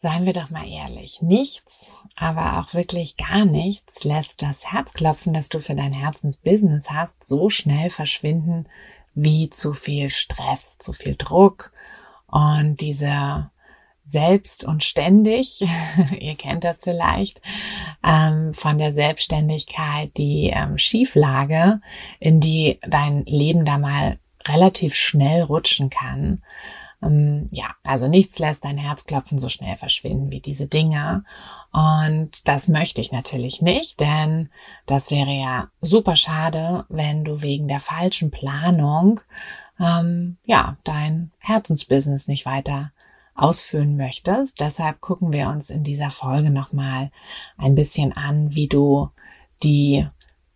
Seien wir doch mal ehrlich, nichts, aber auch wirklich gar nichts lässt das Herzklopfen, das du für dein Herzensbusiness hast, so schnell verschwinden wie zu viel Stress, zu viel Druck und diese selbst und ständig, ihr kennt das vielleicht, ähm, von der Selbstständigkeit, die ähm, Schieflage, in die dein Leben da mal relativ schnell rutschen kann. Ähm, ja, also nichts lässt dein Herzklopfen so schnell verschwinden wie diese Dinger. Und das möchte ich natürlich nicht, denn das wäre ja super schade, wenn du wegen der falschen Planung ähm, ja dein Herzensbusiness nicht weiter ausführen möchtest. Deshalb gucken wir uns in dieser Folge nochmal ein bisschen an, wie du die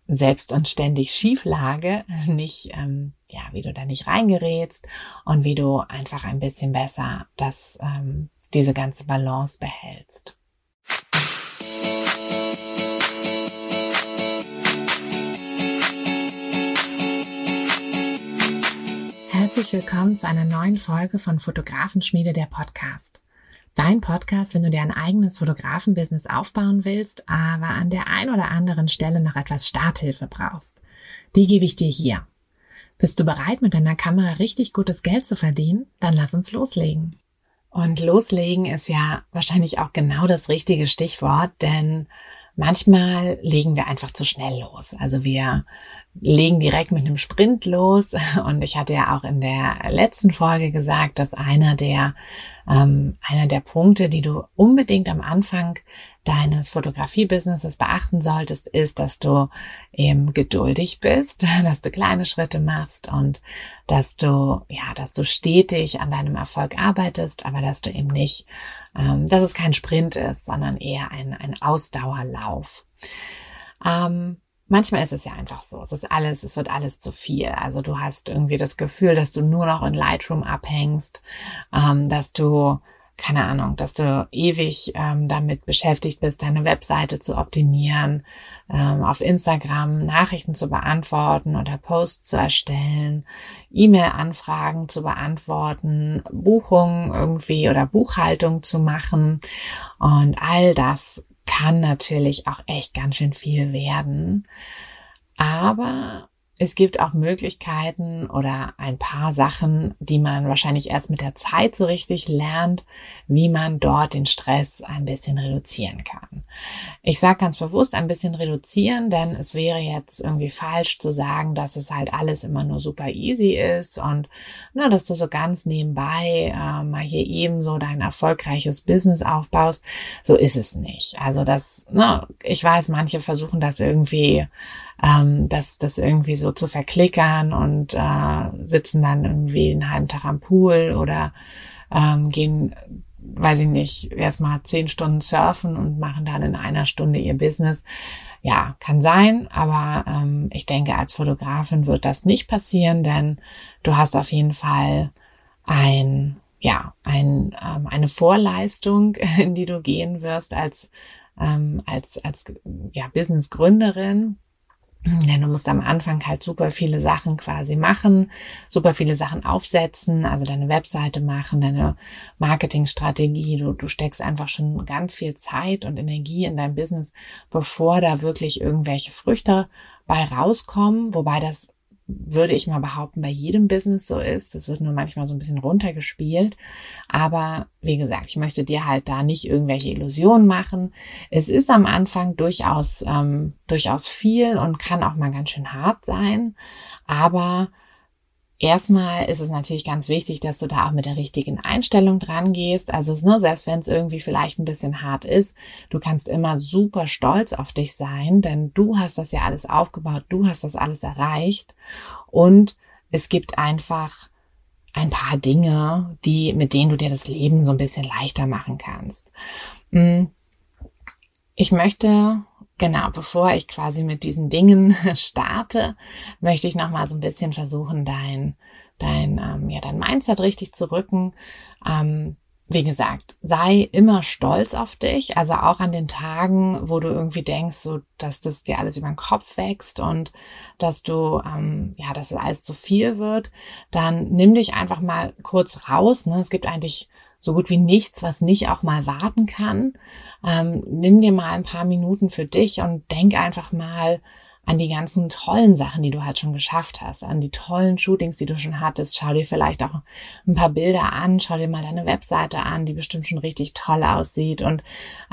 selbst und ständig Schieflage nicht, ähm, ja, wie du da nicht reingerätst und wie du einfach ein bisschen besser das, ähm, diese ganze Balance behältst. Herzlich willkommen zu einer neuen Folge von Fotografenschmiede der Podcast. Dein Podcast, wenn du dir ein eigenes Fotografenbusiness aufbauen willst, aber an der ein oder anderen Stelle noch etwas Starthilfe brauchst. Die gebe ich dir hier. Bist du bereit, mit deiner Kamera richtig gutes Geld zu verdienen? Dann lass uns loslegen. Und loslegen ist ja wahrscheinlich auch genau das richtige Stichwort, denn manchmal legen wir einfach zu schnell los. Also wir legen direkt mit einem Sprint los. Und ich hatte ja auch in der letzten Folge gesagt, dass einer der, ähm, einer der Punkte, die du unbedingt am Anfang deines Fotografie-Businesses beachten solltest, ist, dass du eben geduldig bist, dass du kleine Schritte machst und dass du, ja, dass du stetig an deinem Erfolg arbeitest, aber dass du eben nicht, ähm, dass es kein Sprint ist, sondern eher ein, ein Ausdauerlauf. Ähm, manchmal ist es ja einfach so. Es ist alles, es wird alles zu viel. Also du hast irgendwie das Gefühl, dass du nur noch in Lightroom abhängst, ähm, dass du keine Ahnung, dass du ewig ähm, damit beschäftigt bist, deine Webseite zu optimieren, ähm, auf Instagram Nachrichten zu beantworten oder Posts zu erstellen, E-Mail-Anfragen zu beantworten, Buchungen irgendwie oder Buchhaltung zu machen. Und all das kann natürlich auch echt ganz schön viel werden. Aber es gibt auch Möglichkeiten oder ein paar Sachen, die man wahrscheinlich erst mit der Zeit so richtig lernt, wie man dort den Stress ein bisschen reduzieren kann. Ich sage ganz bewusst ein bisschen reduzieren, denn es wäre jetzt irgendwie falsch zu sagen, dass es halt alles immer nur super easy ist und na, dass du so ganz nebenbei äh, mal hier eben so dein erfolgreiches Business aufbaust. So ist es nicht. Also das, na, ich weiß, manche versuchen das irgendwie ähm, das, das irgendwie so zu verklickern und äh, sitzen dann irgendwie einen halben Tag am Pool oder ähm, gehen, weiß ich nicht, erstmal zehn Stunden surfen und machen dann in einer Stunde ihr Business. Ja, kann sein, aber ähm, ich denke, als Fotografin wird das nicht passieren, denn du hast auf jeden Fall ein ja, ein, ähm, eine Vorleistung, in die du gehen wirst als, ähm, als, als ja, Business-Gründerin. Denn du musst am Anfang halt super viele Sachen quasi machen, super viele Sachen aufsetzen, also deine Webseite machen, deine Marketingstrategie. Du, du steckst einfach schon ganz viel Zeit und Energie in dein Business, bevor da wirklich irgendwelche Früchte bei rauskommen. Wobei das würde ich mal behaupten, bei jedem Business so ist. Das wird nur manchmal so ein bisschen runtergespielt. Aber wie gesagt, ich möchte dir halt da nicht irgendwelche Illusionen machen. Es ist am Anfang durchaus, ähm, durchaus viel und kann auch mal ganz schön hart sein. Aber Erstmal ist es natürlich ganz wichtig, dass du da auch mit der richtigen Einstellung dran gehst. Also ne, selbst wenn es irgendwie vielleicht ein bisschen hart ist, du kannst immer super stolz auf dich sein, denn du hast das ja alles aufgebaut, du hast das alles erreicht und es gibt einfach ein paar Dinge, die mit denen du dir das Leben so ein bisschen leichter machen kannst. Hm. Ich möchte Genau, bevor ich quasi mit diesen Dingen starte, möchte ich nochmal so ein bisschen versuchen, dein, dein, ähm, ja, dein Mindset richtig zu rücken. Ähm, wie gesagt, sei immer stolz auf dich, also auch an den Tagen, wo du irgendwie denkst, so, dass das dir alles über den Kopf wächst und dass du, ähm, ja, dass es alles zu viel wird, dann nimm dich einfach mal kurz raus. Ne? Es gibt eigentlich so gut wie nichts, was nicht auch mal warten kann. Ähm, nimm dir mal ein paar Minuten für dich und denk einfach mal an die ganzen tollen Sachen, die du halt schon geschafft hast, an die tollen Shootings, die du schon hattest. Schau dir vielleicht auch ein paar Bilder an, schau dir mal deine Webseite an, die bestimmt schon richtig toll aussieht und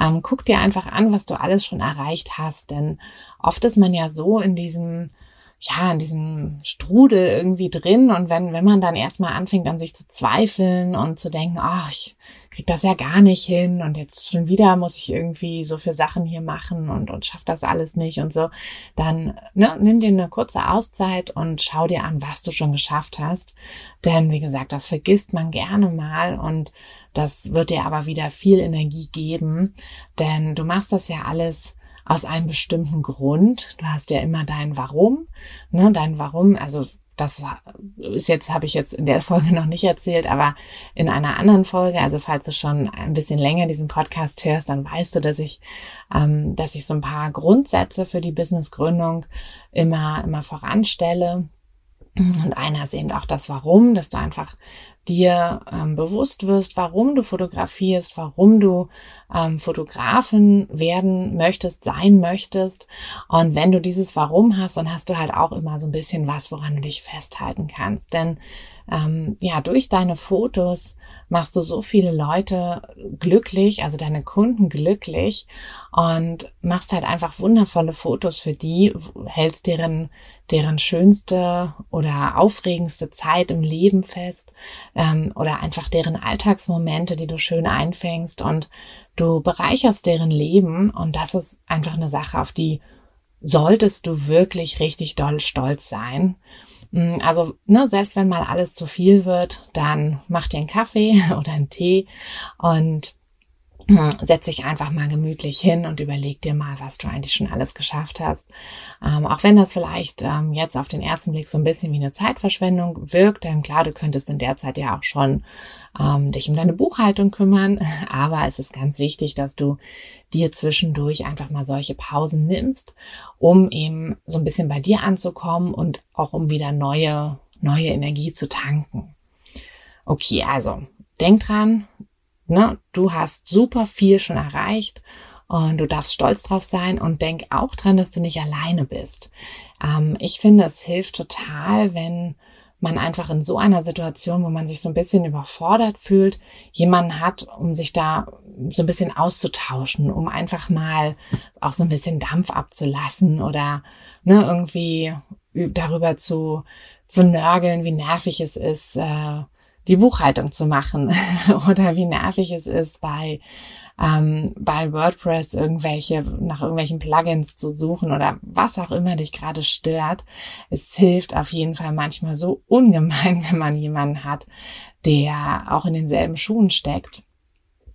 ähm, guck dir einfach an, was du alles schon erreicht hast. Denn oft ist man ja so in diesem ja, in diesem Strudel irgendwie drin. Und wenn, wenn man dann erstmal anfängt, an sich zu zweifeln und zu denken, ach, ich krieg das ja gar nicht hin und jetzt schon wieder muss ich irgendwie so viele Sachen hier machen und, und schaff das alles nicht und so, dann ne, nimm dir eine kurze Auszeit und schau dir an, was du schon geschafft hast. Denn wie gesagt, das vergisst man gerne mal und das wird dir aber wieder viel Energie geben, denn du machst das ja alles aus einem bestimmten Grund. Du hast ja immer dein Warum, ne, dein Warum, also das ist jetzt, habe ich jetzt in der Folge noch nicht erzählt, aber in einer anderen Folge, also falls du schon ein bisschen länger diesen Podcast hörst, dann weißt du, dass ich, ähm, dass ich so ein paar Grundsätze für die Businessgründung immer, immer voranstelle. Und einer ist eben auch das Warum, dass du einfach dir ähm, bewusst wirst, warum du fotografierst, warum du ähm, Fotografin werden möchtest, sein möchtest. Und wenn du dieses Warum hast, dann hast du halt auch immer so ein bisschen was, woran du dich festhalten kannst. Denn ähm, ja, durch deine Fotos machst du so viele Leute glücklich, also deine Kunden glücklich und machst halt einfach wundervolle Fotos für die, hältst deren, deren schönste oder aufregendste Zeit im Leben fest ähm, oder einfach deren Alltagsmomente, die du schön einfängst und du bereicherst deren Leben und das ist einfach eine Sache, auf die solltest du wirklich richtig doll stolz sein. Mm, also, ne, selbst wenn mal alles zu viel wird, dann mach dir einen Kaffee oder einen Tee und setz dich einfach mal gemütlich hin und überleg dir mal, was du eigentlich schon alles geschafft hast. Ähm, auch wenn das vielleicht ähm, jetzt auf den ersten Blick so ein bisschen wie eine Zeitverschwendung wirkt, denn klar, du könntest in der Zeit ja auch schon ähm, dich um deine Buchhaltung kümmern, aber es ist ganz wichtig, dass du dir zwischendurch einfach mal solche Pausen nimmst, um eben so ein bisschen bei dir anzukommen und auch um wieder neue, neue Energie zu tanken. Okay, also denk dran, ne, du hast super viel schon erreicht und du darfst stolz drauf sein und denk auch dran, dass du nicht alleine bist. Ähm, ich finde, es hilft total, wenn man einfach in so einer Situation, wo man sich so ein bisschen überfordert fühlt, jemanden hat, um sich da so ein bisschen auszutauschen, um einfach mal auch so ein bisschen Dampf abzulassen oder ne, irgendwie darüber zu, zu nörgeln, wie nervig es ist, äh, die Buchhaltung zu machen oder wie nervig es ist, bei, ähm, bei WordPress irgendwelche, nach irgendwelchen Plugins zu suchen oder was auch immer dich gerade stört. Es hilft auf jeden Fall manchmal so ungemein, wenn man jemanden hat, der auch in denselben Schuhen steckt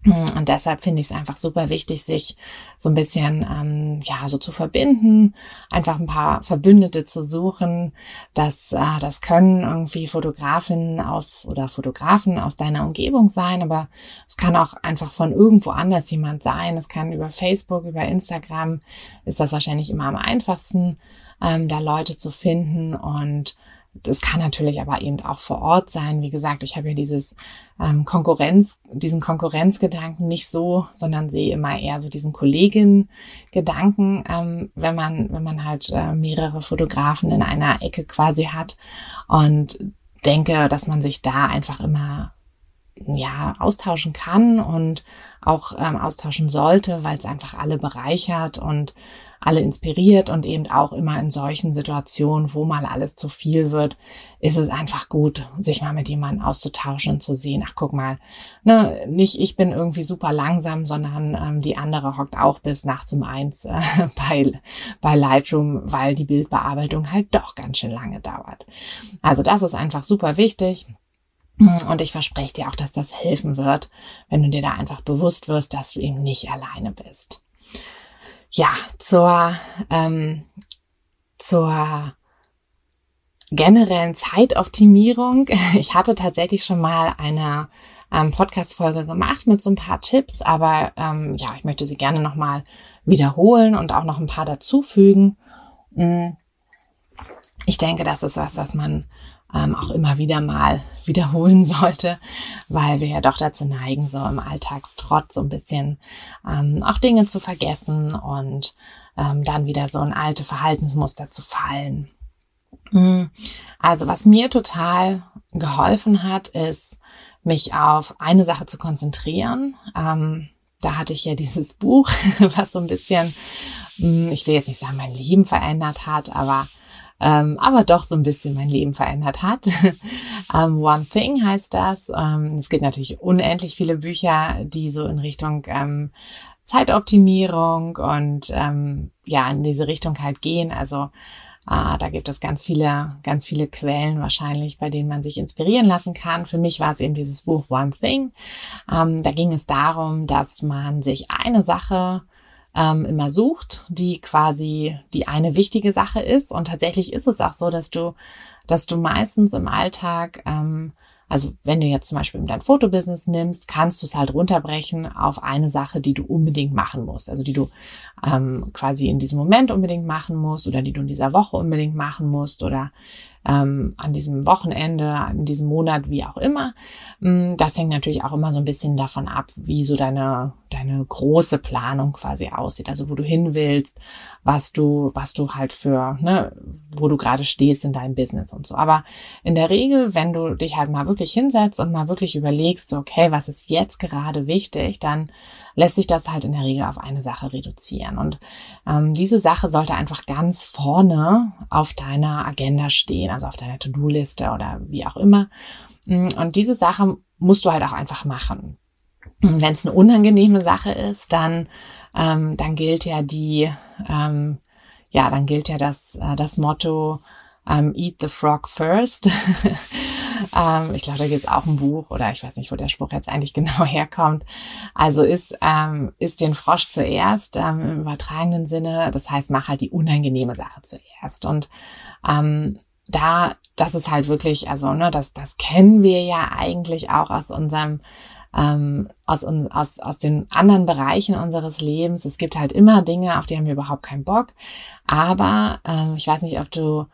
und deshalb finde ich es einfach super wichtig, sich so ein bisschen ähm, ja so zu verbinden, einfach ein paar Verbündete zu suchen. Das äh, das können irgendwie Fotografinnen aus oder Fotografen aus deiner Umgebung sein, aber es kann auch einfach von irgendwo anders jemand sein. Es kann über Facebook, über Instagram ist das wahrscheinlich immer am einfachsten, ähm, da Leute zu finden und das kann natürlich aber eben auch vor Ort sein. Wie gesagt, ich habe ja dieses ähm, Konkurrenz, diesen Konkurrenzgedanken nicht so, sondern sehe immer eher so diesen Kollegin-Gedanken, ähm, wenn man, wenn man halt äh, mehrere Fotografen in einer Ecke quasi hat und denke, dass man sich da einfach immer ja austauschen kann und auch ähm, austauschen sollte, weil es einfach alle bereichert und alle inspiriert und eben auch immer in solchen Situationen, wo mal alles zu viel wird, ist es einfach gut, sich mal mit jemandem auszutauschen und zu sehen, ach guck mal, ne, nicht ich bin irgendwie super langsam, sondern ähm, die andere hockt auch bis nachts um eins äh, bei, bei Lightroom, weil die Bildbearbeitung halt doch ganz schön lange dauert. Also das ist einfach super wichtig. Und ich verspreche dir auch, dass das helfen wird, wenn du dir da einfach bewusst wirst, dass du eben nicht alleine bist. Ja, zur, ähm, zur generellen Zeitoptimierung. Ich hatte tatsächlich schon mal eine ähm, Podcast-Folge gemacht mit so ein paar Tipps, aber ähm, ja, ich möchte sie gerne nochmal wiederholen und auch noch ein paar dazufügen. Mm. Ich denke, das ist was, was man ähm, auch immer wieder mal wiederholen sollte, weil wir ja doch dazu neigen, so im Alltagstrott so ein bisschen ähm, auch Dinge zu vergessen und ähm, dann wieder so in alte Verhaltensmuster zu fallen. Mm. Also was mir total geholfen hat, ist, mich auf eine Sache zu konzentrieren. Ähm, da hatte ich ja dieses Buch, was so ein bisschen, mm, ich will jetzt nicht sagen, mein Leben verändert hat, aber ähm, aber doch so ein bisschen mein Leben verändert hat. um, ähm, One Thing heißt das. Ähm, es gibt natürlich unendlich viele Bücher, die so in Richtung ähm, Zeitoptimierung und ähm, ja in diese Richtung halt gehen. Also äh, da gibt es ganz viele, ganz viele Quellen wahrscheinlich, bei denen man sich inspirieren lassen kann. Für mich war es eben dieses Buch One Thing. Ähm, da ging es darum, dass man sich eine Sache ähm, immer sucht, die quasi die eine wichtige Sache ist. Und tatsächlich ist es auch so, dass du, dass du meistens im Alltag ähm, also wenn du jetzt zum Beispiel dein Fotobusiness nimmst, kannst du es halt runterbrechen auf eine Sache, die du unbedingt machen musst. Also die du ähm, quasi in diesem Moment unbedingt machen musst oder die du in dieser Woche unbedingt machen musst oder ähm, an diesem Wochenende, in diesem Monat, wie auch immer. Mm, das hängt natürlich auch immer so ein bisschen davon ab, wie so deine, deine große Planung quasi aussieht. Also wo du hin willst, was du, was du halt für, ne, wo du gerade stehst in deinem Business und so. Aber in der Regel, wenn du dich halt mal wirklich hinsetzt und mal wirklich überlegst, so, okay, was ist jetzt gerade wichtig, dann lässt sich das halt in der Regel auf eine Sache reduzieren. Und ähm, diese Sache sollte einfach ganz vorne auf deiner Agenda stehen also auf deiner To-Do-Liste oder wie auch immer. Mm, und diese Sache musst du halt auch einfach machen. Wenn es eine unangenehme Sache ist, dann, ähm, dann gilt ja die, ähm, ja, dann gilt ja das, äh, das Motto, ähm, Eat the Frog first. ähm, ich glaube, da gibt es auch ein Buch oder ich weiß nicht, wo der Spruch jetzt eigentlich genau herkommt. Also ist, ähm, ist den Frosch zuerst ähm, im übertragenen Sinne. Das heißt, mach halt die unangenehme Sache zuerst. Und ähm, da, das ist halt wirklich, also, ne, das, das kennen wir ja eigentlich auch aus unserem, ähm, aus, aus, aus den anderen Bereichen unseres Lebens. Es gibt halt immer Dinge, auf die haben wir überhaupt keinen Bock. Aber ähm, ich weiß nicht, ob du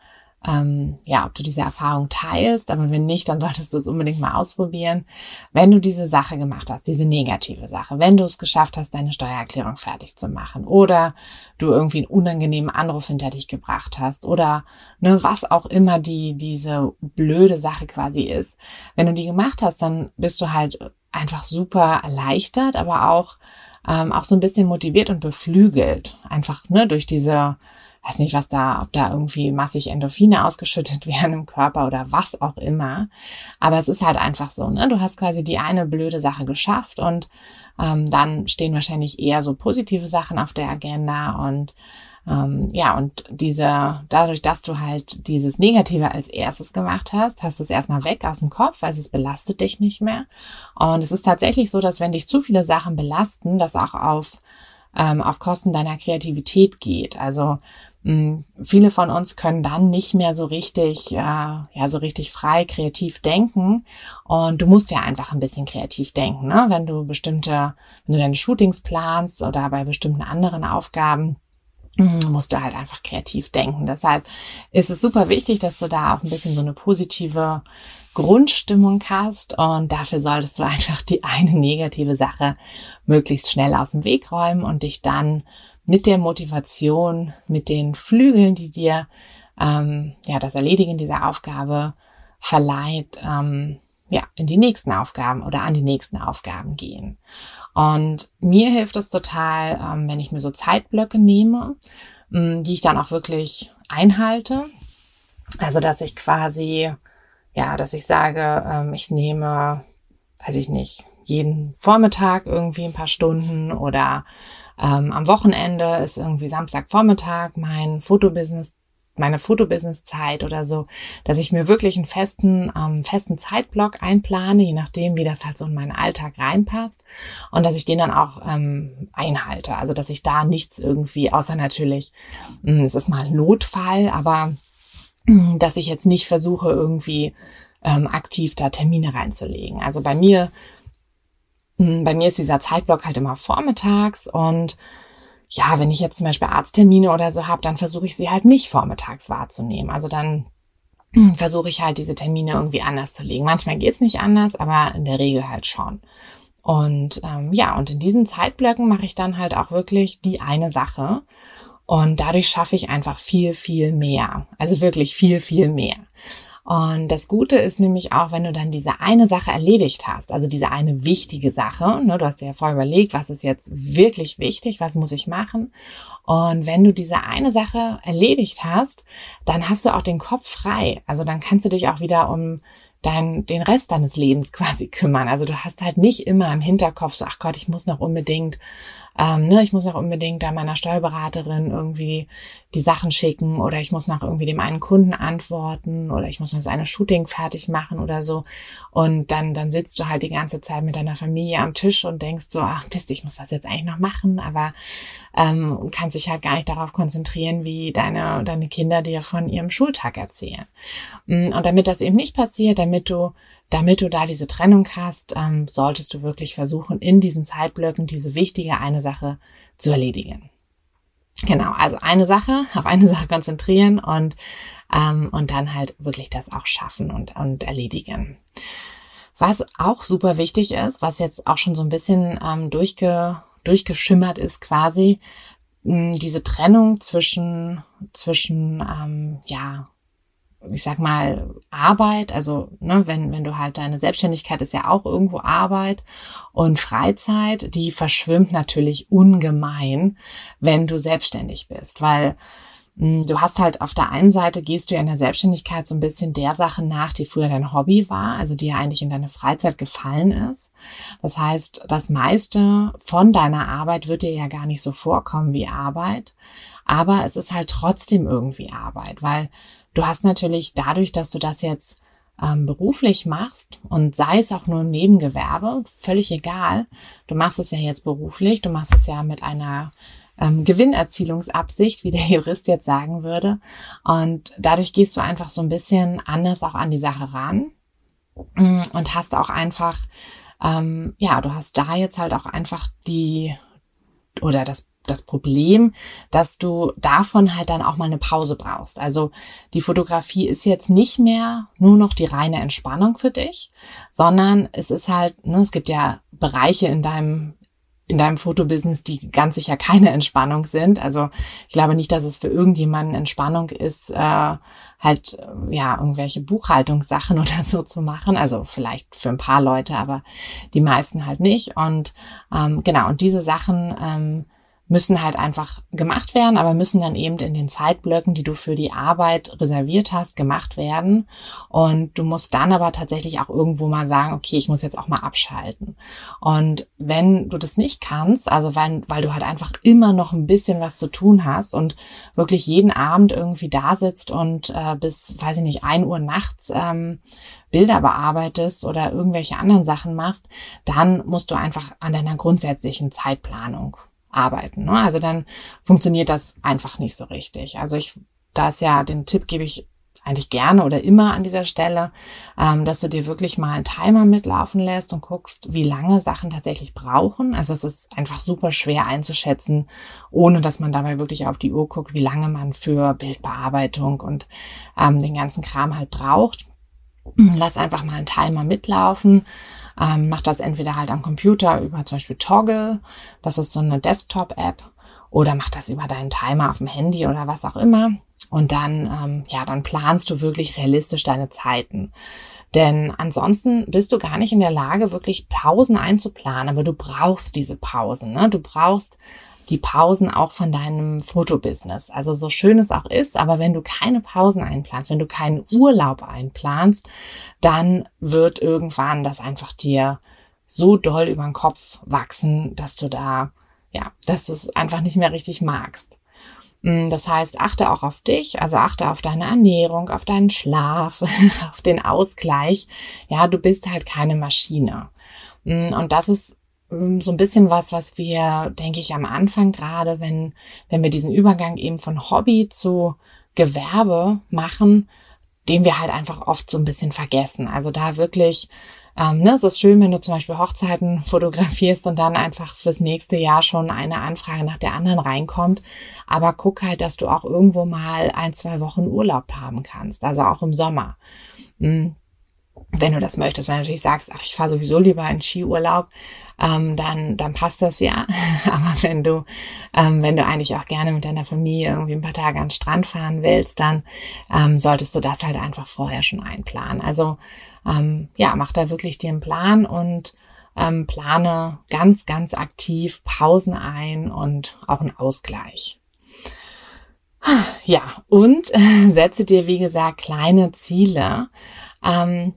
ähm, ja, ob du diese Erfahrung teilst, aber wenn nicht, dann solltest du es unbedingt mal ausprobieren. Wenn du diese Sache gemacht hast, diese negative Sache, wenn du es geschafft hast, deine Steuererklärung fertig zu machen oder du irgendwie einen unangenehmen Anruf hinter dich gebracht hast oder ne, was auch immer die diese blöde Sache quasi ist, wenn du die gemacht hast, dann bist du halt einfach super erleichtert, aber auch ähm, auch so ein bisschen motiviert und beflügelt, einfach ne durch diese weiß nicht, was da, ob da irgendwie massig Endorphine ausgeschüttet werden im Körper oder was auch immer. Aber es ist halt einfach so, ne? Du hast quasi die eine blöde Sache geschafft und ähm, dann stehen wahrscheinlich eher so positive Sachen auf der Agenda und ähm, ja, und diese, dadurch, dass du halt dieses Negative als erstes gemacht hast, hast du es erstmal weg aus dem Kopf, also es belastet dich nicht mehr. Und es ist tatsächlich so, dass wenn dich zu viele Sachen belasten, das auch auf ähm, auf Kosten deiner Kreativität geht. Also hm, viele von uns können dann nicht mehr so richtig, äh, ja, so richtig frei kreativ denken. Und du musst ja einfach ein bisschen kreativ denken, ne? Wenn du bestimmte, wenn du deine Shootings planst oder bei bestimmten anderen Aufgaben, musst du halt einfach kreativ denken. Deshalb ist es super wichtig, dass du da auch ein bisschen so eine positive Grundstimmung hast und dafür solltest du einfach die eine negative Sache möglichst schnell aus dem Weg räumen und dich dann mit der Motivation, mit den Flügeln, die dir ähm, ja das Erledigen dieser Aufgabe verleiht, ähm, ja, in die nächsten Aufgaben oder an die nächsten Aufgaben gehen. Und mir hilft es total, ähm, wenn ich mir so Zeitblöcke nehme, ähm, die ich dann auch wirklich einhalte. Also, dass ich quasi, ja, dass ich sage, ähm, ich nehme, weiß ich nicht, jeden Vormittag irgendwie ein paar Stunden oder ähm, am Wochenende ist irgendwie Samstagvormittag mein Fotobusiness meine Fotobusiness-Zeit oder so, dass ich mir wirklich einen festen, ähm, festen Zeitblock einplane, je nachdem, wie das halt so in meinen Alltag reinpasst und dass ich den dann auch ähm, einhalte. Also, dass ich da nichts irgendwie, außer natürlich, mh, hm, es ist mal ein Notfall, aber mh, hm, dass ich jetzt nicht versuche, irgendwie ähm, aktiv da Termine reinzulegen. Also bei mir, hm, bei mir ist dieser Zeitblock halt immer vormittags und ja, wenn ich jetzt zum Beispiel Arzttermine oder so habe, dann versuche ich sie halt nicht vormittags wahrzunehmen. Also dann hm, versuche ich halt diese Termine irgendwie anders zu legen. Manchmal geht's nicht anders, aber in der Regel halt schon. Und ähm, ja, und in diesen Zeitblöcken mache ich dann halt auch wirklich die eine Sache. Und dadurch schaffe ich einfach viel, viel mehr. Also wirklich viel, viel mehr. Und das Gute ist nämlich auch, wenn du dann diese eine Sache erledigt hast, also diese eine wichtige Sache, ne, du hast dir ja vorher überlegt, was ist jetzt wirklich wichtig, was muss ich machen. Und wenn du diese eine Sache erledigt hast, dann hast du auch den Kopf frei. Also dann kannst du dich auch wieder um dein, den Rest deines Lebens quasi kümmern. Also du hast halt nicht immer im Hinterkopf so, ach Gott, ich muss noch unbedingt ähm, ne, ich muss noch unbedingt da meiner Steuerberaterin irgendwie die Sachen schicken oder ich muss noch irgendwie dem einen Kunden antworten oder ich muss noch das eine Shooting fertig machen oder so. Und dann, dann sitzt du halt die ganze Zeit mit deiner Familie am Tisch und denkst so, ach Mist, ich muss das jetzt eigentlich noch machen, aber ähm, kannst dich halt gar nicht darauf konzentrieren, wie deine, deine Kinder dir von ihrem Schultag erzählen. Mm, und damit das eben nicht passiert, damit du damit du da diese Trennung hast, ähm, solltest du wirklich versuchen, in diesen Zeitblöcken diese wichtige eine Sache zu erledigen. Genau, also eine Sache, auf eine Sache konzentrieren und, ähm, und dann halt wirklich das auch schaffen und, und erledigen. Was auch super wichtig ist, was jetzt auch schon so ein bisschen ähm, durchge, durchgeschimmert ist quasi, mh, diese Trennung zwischen, zwischen ähm, ja, ich sag mal, Arbeit, also ne, wenn, wenn du halt deine Selbstständigkeit ist ja auch irgendwo Arbeit und Freizeit, die verschwimmt natürlich ungemein, wenn du selbstständig bist, weil mh, hm, du hast halt auf der einen Seite gehst du ja in der Selbstständigkeit so ein bisschen der Sache nach, die früher dein Hobby war, also die ja eigentlich in deine Freizeit gefallen ist. Das heißt, das meiste von deiner Arbeit wird dir ja gar nicht so vorkommen wie Arbeit, aber es ist halt trotzdem irgendwie Arbeit, weil Du hast natürlich dadurch, dass du das jetzt ähm, beruflich machst und sei es auch nur im Nebengewerbe, völlig egal. Du machst es ja jetzt beruflich, du machst es ja mit einer ähm, Gewinnerzielungsabsicht, wie der Jurist jetzt sagen würde. Und dadurch gehst du einfach so ein bisschen anders auch an die Sache ran mm, und hast auch einfach, ähm, ja, du hast da jetzt halt auch einfach die oder das das Problem, dass du davon halt dann auch mal eine Pause brauchst. Also die Fotografie ist jetzt nicht mehr nur noch die reine Entspannung für dich, sondern es ist halt, ne, es gibt ja Bereiche in deinem in deinem Fotobusiness, die ganz sicher keine Entspannung sind. Also ich glaube nicht, dass es für irgendjemanden Entspannung ist, äh, halt äh, ja irgendwelche Buchhaltungssachen oder so zu machen. Also vielleicht für ein paar Leute, aber die meisten halt nicht. Und ähm, genau, und diese Sachen ähm, müssen halt einfach gemacht werden, aber müssen dann eben in den Zeitblöcken, die du für die Arbeit reserviert hast, gemacht werden. Und du musst dann aber tatsächlich auch irgendwo mal sagen, okay, ich muss jetzt auch mal abschalten. Und wenn du das nicht kannst, also weil, weil du halt einfach immer noch ein bisschen was zu tun hast und wirklich jeden Abend irgendwie da sitzt und äh, bis, weiß ich nicht, ein Uhr nachts ähm, Bilder bearbeitest oder irgendwelche anderen Sachen machst, dann musst du einfach an deiner grundsätzlichen Zeitplanung arbeiten. Ne? Also dann funktioniert das einfach nicht so richtig. Also ich, da ist ja, den Tipp gebe ich eigentlich gerne oder immer an dieser Stelle, ähm, dass du dir wirklich mal einen Timer mitlaufen lässt und guckst, wie lange Sachen tatsächlich brauchen. Also es ist einfach super schwer einzuschätzen, ohne dass man dabei wirklich auf die Uhr guckt, wie lange man für Bildbearbeitung und ähm, den ganzen Kram halt braucht. Lass einfach mal einen Timer mitlaufen ähm, macht das entweder halt am Computer über zum Beispiel Toggle, das ist so eine Desktop-App, oder mach das über deinen Timer auf dem Handy oder was auch immer. Und dann, ähm, ja, dann planst du wirklich realistisch deine Zeiten. Denn ansonsten bist du gar nicht in der Lage, wirklich Pausen einzuplanen. Aber du brauchst diese Pausen. Ne? Du brauchst die Pausen auch von deinem Fotobusiness. Also so schön es auch ist, aber wenn du keine Pausen einplanst, wenn du keinen Urlaub einplanst, dann wird irgendwann das einfach dir so doll über den Kopf wachsen, dass du da, ja, dass du es einfach nicht mehr richtig magst. Mm, das heißt, achte auch auf dich, also achte auf deine Ernährung, auf deinen Schlaf, auf den Ausgleich. Ja, du bist halt keine Maschine. Mm, und das ist so ein bisschen was, was wir, denke ich, am Anfang gerade, wenn, wenn wir diesen Übergang eben von Hobby zu Gewerbe machen, den wir halt einfach oft so ein bisschen vergessen. Also da wirklich ähm, ne, es ist schön, wenn du zum Beispiel Hochzeiten fotografierst und dann einfach fürs nächste Jahr schon eine Anfrage nach der anderen reinkommt. Aber guck halt, dass du auch irgendwo mal ein, zwei Wochen Urlaub haben kannst, also auch im Sommer. Mhm wenn du das möchtest, wenn du natürlich sagst, ach, ich fahre sowieso lieber in Skiurlaub, ähm, dann, dann passt das ja. Aber wenn du, ähm, wenn du eigentlich auch gerne mit deiner Familie irgendwie ein paar Tage an den Strand fahren willst, dann ähm, solltest du das halt einfach vorher schon einplanen. Also ähm, ja, mach da wirklich dir einen Plan und ähm, plane ganz, ganz aktiv Pausen ein und auch einen Ausgleich. Ja, und äh, setze dir, wie gesagt, kleine Ziele. Ähm,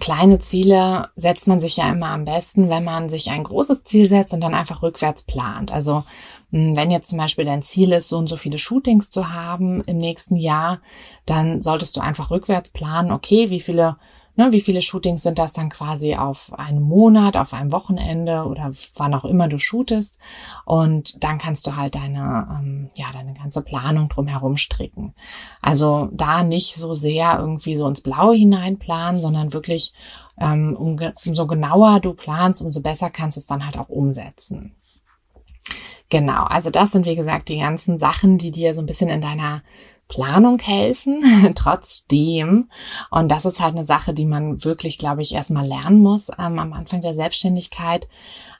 kleine Ziele setzt man sich ja immer am besten, wenn man sich ein großes Ziel setzt und dann einfach rückwärts plant. Also hm, wenn jetzt zum Beispiel dein Ziel ist, so und so viele Shootings zu haben im nächsten Jahr, dann solltest du einfach rückwärts planen, okay, wie viele Ne, wie viele Shootings sind das dann quasi auf einen Monat, auf einem Wochenende oder wann auch immer du shootest? Und dann kannst du halt deine, ähm, ja, deine ganze Planung drumherum stricken. Also da nicht so sehr irgendwie so ins Blaue hineinplanen, sondern wirklich ähm, um, umso genauer du planst, umso besser kannst du es dann halt auch umsetzen. Genau, also das sind wie gesagt die ganzen Sachen, die dir so ein bisschen in deiner Planung helfen, trotzdem. Und das ist halt eine Sache, die man wirklich, glaube ich, erstmal lernen muss ähm, am Anfang der Selbstständigkeit.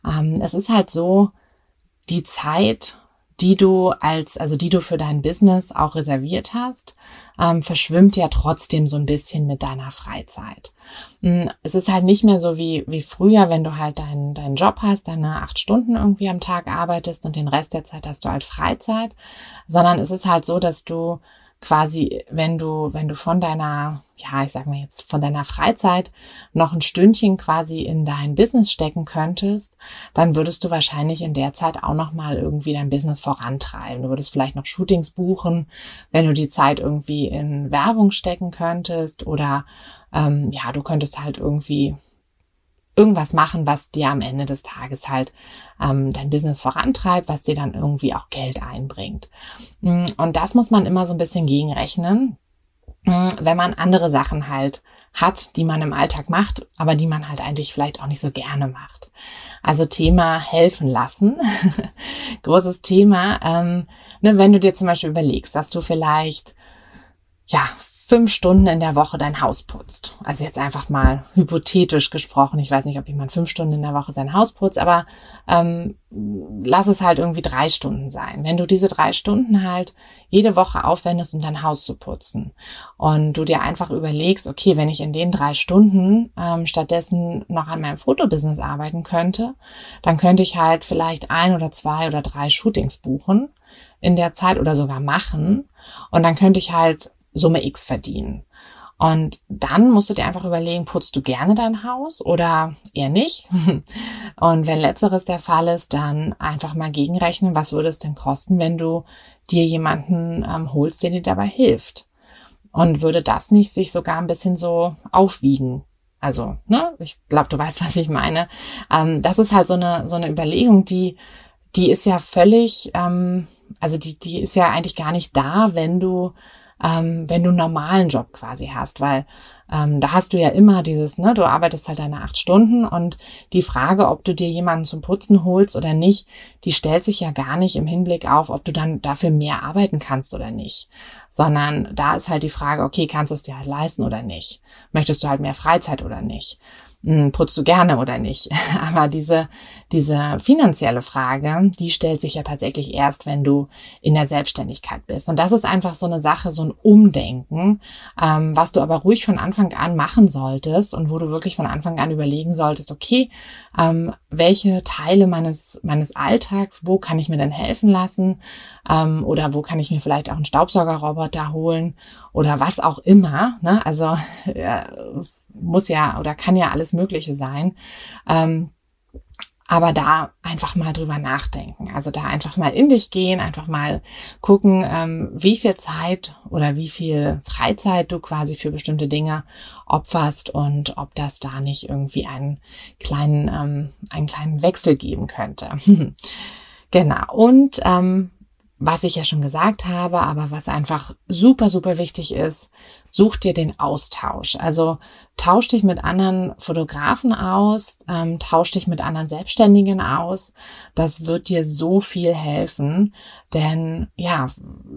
Ähm, es ist halt so, die Zeit die du als, also die du für dein Business auch reserviert hast, ähm, verschwimmt ja trotzdem so ein bisschen mit deiner Freizeit. Hm, es ist halt nicht mehr so wie, wie früher, wenn du halt deinen, deinen Job hast, deine acht Stunden irgendwie am Tag arbeitest und den Rest der Zeit hast du halt Freizeit, sondern es ist halt so, dass du quasi, wenn du, wenn du von deiner, ja, ich sag mal jetzt, von deiner Freizeit noch ein Stündchen quasi in dein Business stecken könntest, dann würdest du wahrscheinlich in der Zeit auch noch mal irgendwie dein Business vorantreiben. Du würdest vielleicht noch Shootings buchen, wenn du die Zeit irgendwie in Werbung stecken könntest oder ähm, ja, du könntest halt irgendwie irgendwas machen, was dir am Ende des Tages halt ähm, dein Business vorantreibt, was dir dann irgendwie auch Geld einbringt. Mm, und das muss man immer so ein bisschen gegenrechnen, mm, wenn man andere Sachen halt hat, die man im Alltag macht, aber die man halt eigentlich vielleicht auch nicht so gerne macht. Also Thema helfen lassen, großes Thema. Ähm, ne, wenn du dir zum Beispiel überlegst, dass du vielleicht ja fünf Stunden in der Woche dein Haus putzt. Also jetzt einfach mal hypothetisch gesprochen. Ich weiß nicht, ob jemand fünf Stunden in der Woche sein Haus putzt, aber ähm, lass es halt irgendwie drei Stunden sein. Wenn du diese drei Stunden halt jede Woche aufwendest, um dein Haus zu putzen und du dir einfach überlegst, okay, wenn ich in den drei Stunden ähm, stattdessen noch an meinem Fotobusiness arbeiten könnte, dann könnte ich halt vielleicht ein oder zwei oder drei Shootings buchen in der Zeit oder sogar machen. Und dann könnte ich halt Summe X verdienen. Und dann musst du dir einfach überlegen, putzt du gerne dein Haus oder eher nicht? Und wenn letzteres der Fall ist, dann einfach mal gegenrechnen, was würde es denn kosten, wenn du dir jemanden ähm, holst, der dir dabei hilft? Und würde das nicht sich sogar ein bisschen so aufwiegen? Also, ne, ich glaube, du weißt, was ich meine. Ähm, das ist halt so eine, so eine Überlegung, die, die ist ja völlig, ähm, also die, die ist ja eigentlich gar nicht da, wenn du ähm, wenn du einen normalen Job quasi hast, weil ähm, da hast du ja immer dieses, ne, du arbeitest halt deine acht Stunden und die Frage, ob du dir jemanden zum Putzen holst oder nicht, die stellt sich ja gar nicht im Hinblick auf, ob du dann dafür mehr arbeiten kannst oder nicht, sondern da ist halt die Frage, okay, kannst du es dir halt leisten oder nicht? Möchtest du halt mehr Freizeit oder nicht? Hm, putzt du gerne oder nicht. Aber diese, diese finanzielle Frage, die stellt sich ja tatsächlich erst, wenn du in der Selbstständigkeit bist. Und das ist einfach so eine Sache, so ein Umdenken, ähm, was du aber ruhig von Anfang an machen solltest und wo du wirklich von Anfang an überlegen solltest, okay, ähm, welche Teile meines, meines Alltags, wo kann ich mir denn helfen lassen ähm, oder wo kann ich mir vielleicht auch einen Staubsaugerroboter holen oder was auch immer. Ne? Also ja, muss ja oder kann ja alles Mögliche sein. Ähm, aber da einfach mal drüber nachdenken. Also da einfach mal in dich gehen, einfach mal gucken, ähm, wie viel Zeit oder wie viel Freizeit du quasi für bestimmte Dinge opferst und ob das da nicht irgendwie einen kleinen, ähm, einen kleinen Wechsel geben könnte. genau. Und ähm, was ich ja schon gesagt habe, aber was einfach super, super wichtig ist, such dir den Austausch. Also tausch dich mit anderen Fotografen aus, ähm, tausch dich mit anderen Selbstständigen aus. Das wird dir so viel helfen. Denn ja,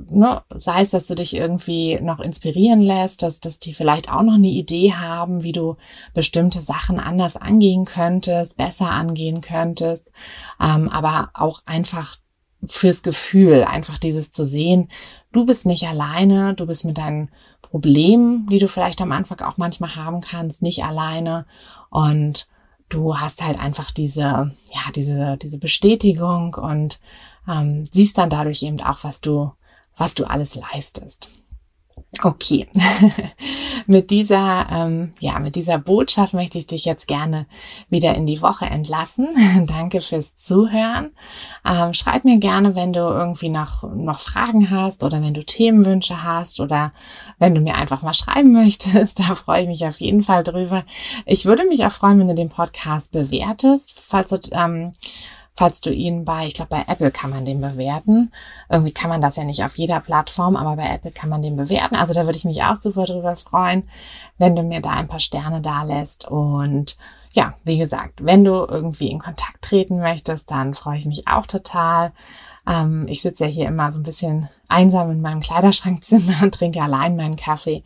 ne, sei es, dass du dich irgendwie noch inspirieren lässt, dass, dass die vielleicht auch noch eine Idee haben, wie du bestimmte Sachen anders angehen könntest, besser angehen könntest, ähm, aber auch einfach fürs Gefühl, einfach dieses zu sehen, du bist nicht alleine, du bist mit deinen Problemen, die du vielleicht am Anfang auch manchmal haben kannst, nicht alleine und du hast halt einfach diese, ja, diese, diese Bestätigung und ähm, siehst dann dadurch eben auch, was du, was du alles leistest. Okay, mit dieser, ähm, ja, mit dieser Botschaft möchte ich dich jetzt gerne wieder in die Woche entlassen. Danke fürs Zuhören. Ähm, schreib mir gerne, wenn du irgendwie noch, noch Fragen hast oder wenn du Themenwünsche hast oder wenn du mir einfach mal schreiben möchtest. Da freue ich mich auf jeden Fall drüber. Ich würde mich auch freuen, wenn du den Podcast bewertest, falls du, ähm, falls du ihn bei, ich glaube, bei Apple kann man den bewerten. Irgendwie kann man das ja nicht auf jeder Plattform, aber bei Apple kann man den bewerten. Also da würde ich mich auch super drüber freuen, wenn du mir da ein paar Sterne da lässt. Und ja, wie gesagt, wenn du irgendwie in Kontakt treten möchtest, dann freue ich mich auch total. Ähm, ich sitze ja hier immer so ein bisschen einsam in meinem Kleiderschrankzimmer und trinke allein meinen Kaffee.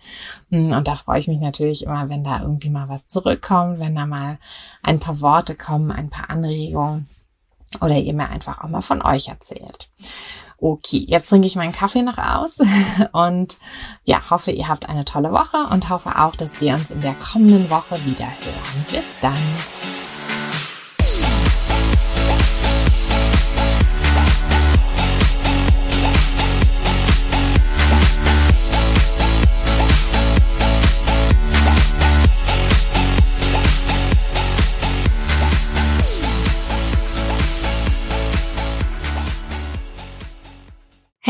Mm, und da freue ich mich natürlich immer, wenn da irgendwie mal was zurückkommt, wenn da mal ein paar Worte kommen, ein paar Anregungen oder ihr mir einfach auch mal von euch erzählt. Okay, jetzt trinke ich meinen Kaffee noch aus und ja, hoffe, ihr habt eine tolle Woche und hoffe auch, dass wir uns in der kommenden Woche wieder hören. Bis dann.